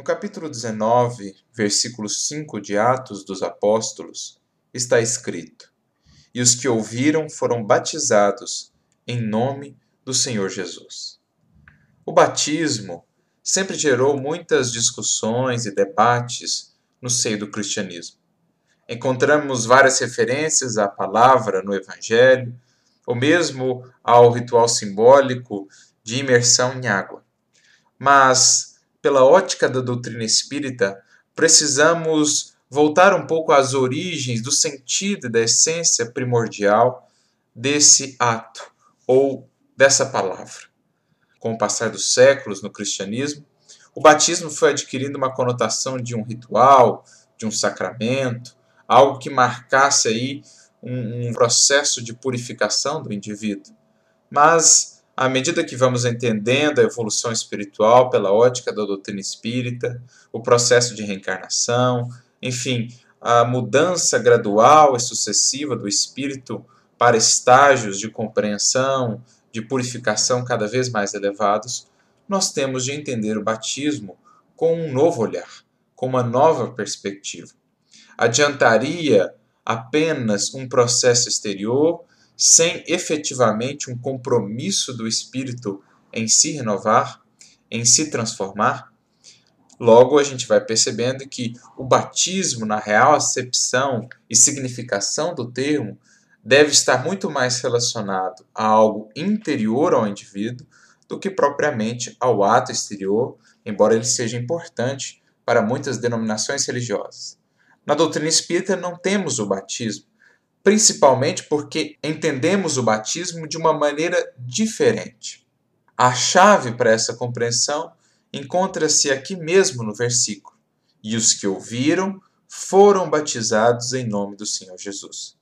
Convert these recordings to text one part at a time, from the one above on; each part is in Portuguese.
No capítulo 19, versículo 5 de Atos dos Apóstolos, está escrito: E os que ouviram foram batizados em nome do Senhor Jesus. O batismo sempre gerou muitas discussões e debates no seio do cristianismo. Encontramos várias referências à palavra no Evangelho, ou mesmo ao ritual simbólico de imersão em água. Mas, pela ótica da doutrina espírita, precisamos voltar um pouco às origens do sentido e da essência primordial desse ato ou dessa palavra. Com o passar dos séculos no cristianismo, o batismo foi adquirindo uma conotação de um ritual, de um sacramento, algo que marcasse aí um, um processo de purificação do indivíduo. Mas, à medida que vamos entendendo a evolução espiritual pela ótica da doutrina espírita, o processo de reencarnação, enfim, a mudança gradual e sucessiva do espírito para estágios de compreensão, de purificação cada vez mais elevados, nós temos de entender o batismo com um novo olhar, com uma nova perspectiva. Adiantaria apenas um processo exterior, sem efetivamente um compromisso do espírito em se renovar, em se transformar? Logo, a gente vai percebendo que o batismo, na real acepção e significação do termo, deve estar muito mais relacionado a algo interior ao indivíduo do que propriamente ao ato exterior, embora ele seja importante para muitas denominações religiosas. Na doutrina espírita não temos o batismo, principalmente porque entendemos o batismo de uma maneira diferente. A chave para essa compreensão encontra-se aqui mesmo no versículo: E os que ouviram foram batizados em nome do Senhor Jesus.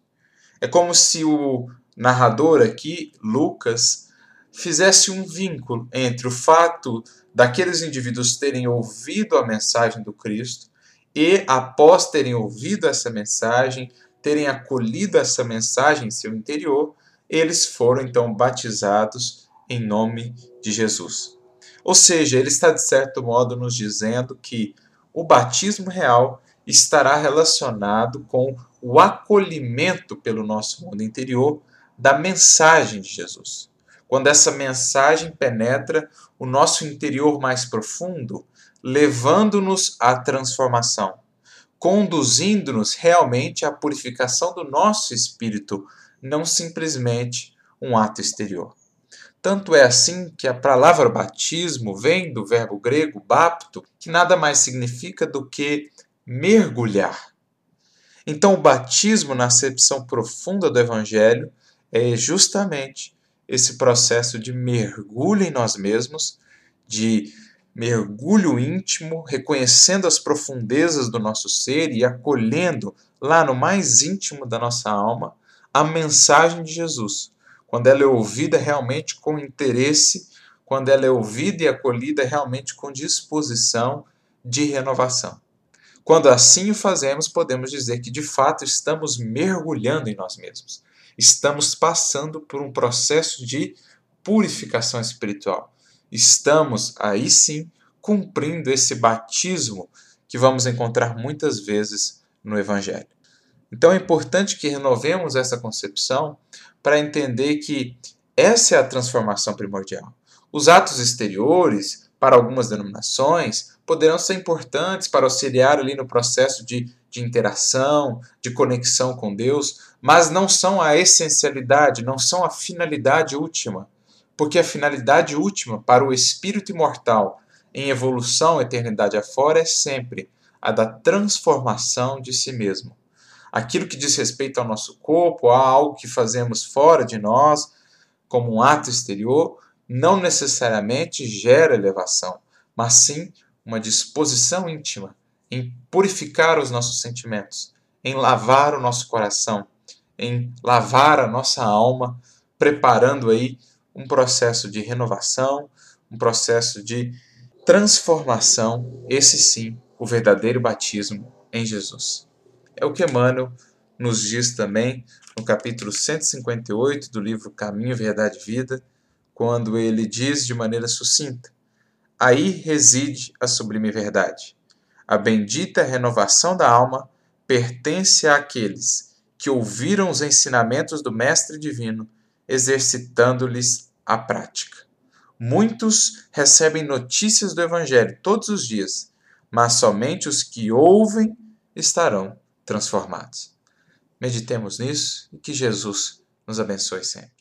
É como se o narrador aqui, Lucas, fizesse um vínculo entre o fato daqueles indivíduos terem ouvido a mensagem do Cristo e, após terem ouvido essa mensagem, terem acolhido essa mensagem em seu interior, eles foram então batizados em nome de Jesus. Ou seja, ele está de certo modo nos dizendo que o batismo real estará relacionado com o acolhimento pelo nosso mundo interior da mensagem de Jesus. Quando essa mensagem penetra o nosso interior mais profundo, levando-nos à transformação, conduzindo-nos realmente à purificação do nosso espírito, não simplesmente um ato exterior. Tanto é assim que a palavra batismo vem do verbo grego bapto, que nada mais significa do que mergulhar. Então, o batismo, na acepção profunda do Evangelho, é justamente esse processo de mergulho em nós mesmos, de mergulho íntimo, reconhecendo as profundezas do nosso ser e acolhendo lá no mais íntimo da nossa alma a mensagem de Jesus. Quando ela é ouvida realmente com interesse, quando ela é ouvida e acolhida realmente com disposição de renovação. Quando assim o fazemos, podemos dizer que de fato estamos mergulhando em nós mesmos. Estamos passando por um processo de purificação espiritual estamos aí sim cumprindo esse batismo que vamos encontrar muitas vezes no Evangelho. Então é importante que renovemos essa concepção para entender que essa é a transformação primordial. Os atos exteriores, para algumas denominações, poderão ser importantes para auxiliar ali no processo de, de interação, de conexão com Deus, mas não são a essencialidade, não são a finalidade última porque a finalidade última para o espírito imortal em evolução eternidade afora é sempre a da transformação de si mesmo. Aquilo que diz respeito ao nosso corpo, a algo que fazemos fora de nós, como um ato exterior, não necessariamente gera elevação, mas sim uma disposição íntima em purificar os nossos sentimentos, em lavar o nosso coração, em lavar a nossa alma, preparando aí um processo de renovação, um processo de transformação, esse sim, o verdadeiro batismo em Jesus. É o que Emmanuel nos diz também no capítulo 158 do livro Caminho, Verdade e Vida, quando ele diz de maneira sucinta: aí reside a sublime verdade. A bendita renovação da alma pertence àqueles que ouviram os ensinamentos do Mestre Divino, exercitando-lhes a prática. Muitos recebem notícias do Evangelho todos os dias, mas somente os que ouvem estarão transformados. Meditemos nisso e que Jesus nos abençoe sempre.